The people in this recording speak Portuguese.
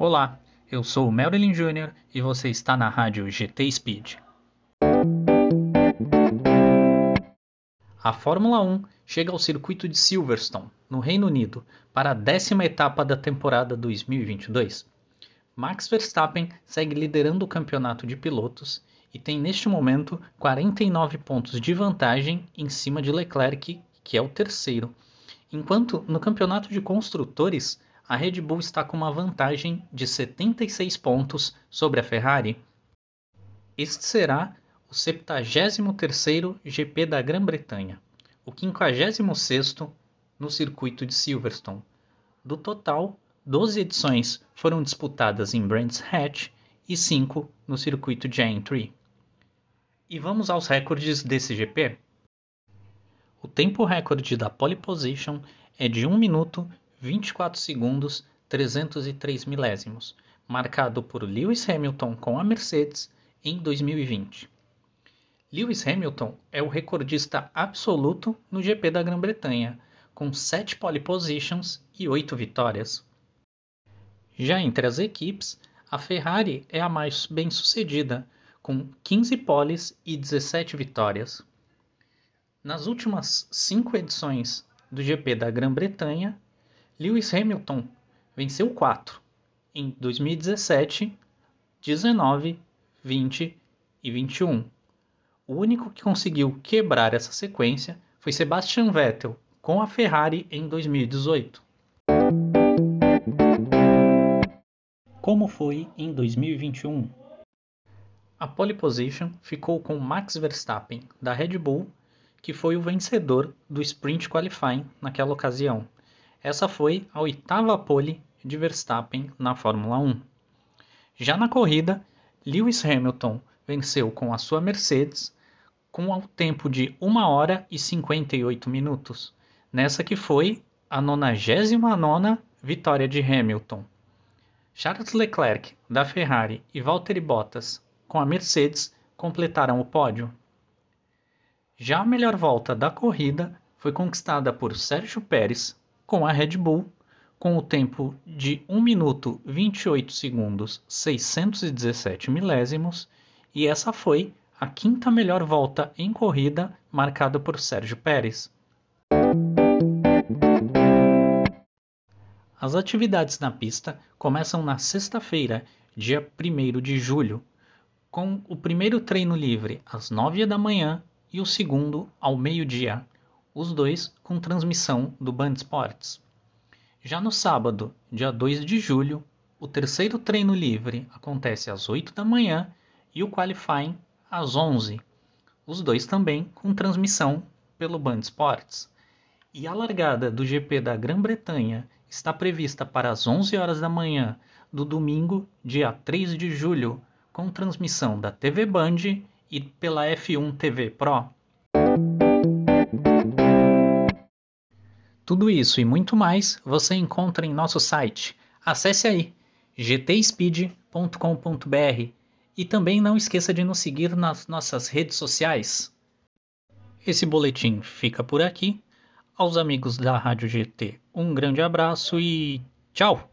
Olá, eu sou o Marilyn Jr. e você está na rádio GT Speed. A Fórmula 1 chega ao circuito de Silverstone, no Reino Unido, para a décima etapa da temporada 2022. Max Verstappen segue liderando o campeonato de pilotos e tem neste momento 49 pontos de vantagem em cima de Leclerc, que é o terceiro, enquanto no campeonato de construtores a Red Bull está com uma vantagem de 76 pontos sobre a Ferrari. Este será o 73º GP da Grã-Bretanha, o 56º no circuito de Silverstone. Do total, 12 edições foram disputadas em Brands Hatch e 5 no circuito de Aintree. E vamos aos recordes desse GP. O tempo recorde da pole position é de 1 minuto 24 segundos 303 milésimos, marcado por Lewis Hamilton com a Mercedes em 2020. Lewis Hamilton é o recordista absoluto no GP da Grã-Bretanha, com 7 pole positions e 8 vitórias. Já entre as equipes, a Ferrari é a mais bem-sucedida, com 15 poles e 17 vitórias. Nas últimas cinco edições do GP da Grã-Bretanha, Lewis Hamilton venceu quatro em 2017, 19, 20 e 21. O único que conseguiu quebrar essa sequência foi Sebastian Vettel com a Ferrari em 2018. Como foi em 2021? A pole position ficou com Max Verstappen da Red Bull, que foi o vencedor do Sprint Qualifying naquela ocasião. Essa foi a oitava pole de Verstappen na Fórmula 1. Já na corrida, Lewis Hamilton venceu com a sua Mercedes com o tempo de 1 hora e 58 minutos, nessa que foi a 99 vitória de Hamilton. Charles Leclerc, da Ferrari, e Valtteri Bottas, com a Mercedes, completaram o pódio. Já a melhor volta da corrida foi conquistada por Sérgio Pérez, com a Red Bull, com o tempo de 1 minuto 28 segundos 617 milésimos, e essa foi a quinta melhor volta em corrida marcada por Sérgio Pérez. As atividades na pista começam na sexta-feira, dia 1 de julho, com o primeiro treino livre às 9 da manhã e o segundo ao meio-dia os dois com transmissão do Band Esportes. Já no sábado, dia 2 de julho, o terceiro treino livre acontece às 8 da manhã e o qualifying às 11, os dois também com transmissão pelo Band Esportes. E a largada do GP da Grã-Bretanha está prevista para as 11 horas da manhã do domingo, dia 3 de julho, com transmissão da TV Band e pela F1 TV Pro. Tudo isso e muito mais você encontra em nosso site. Acesse aí gtspeed.com.br e também não esqueça de nos seguir nas nossas redes sociais. Esse boletim fica por aqui. Aos amigos da Rádio GT, um grande abraço e tchau!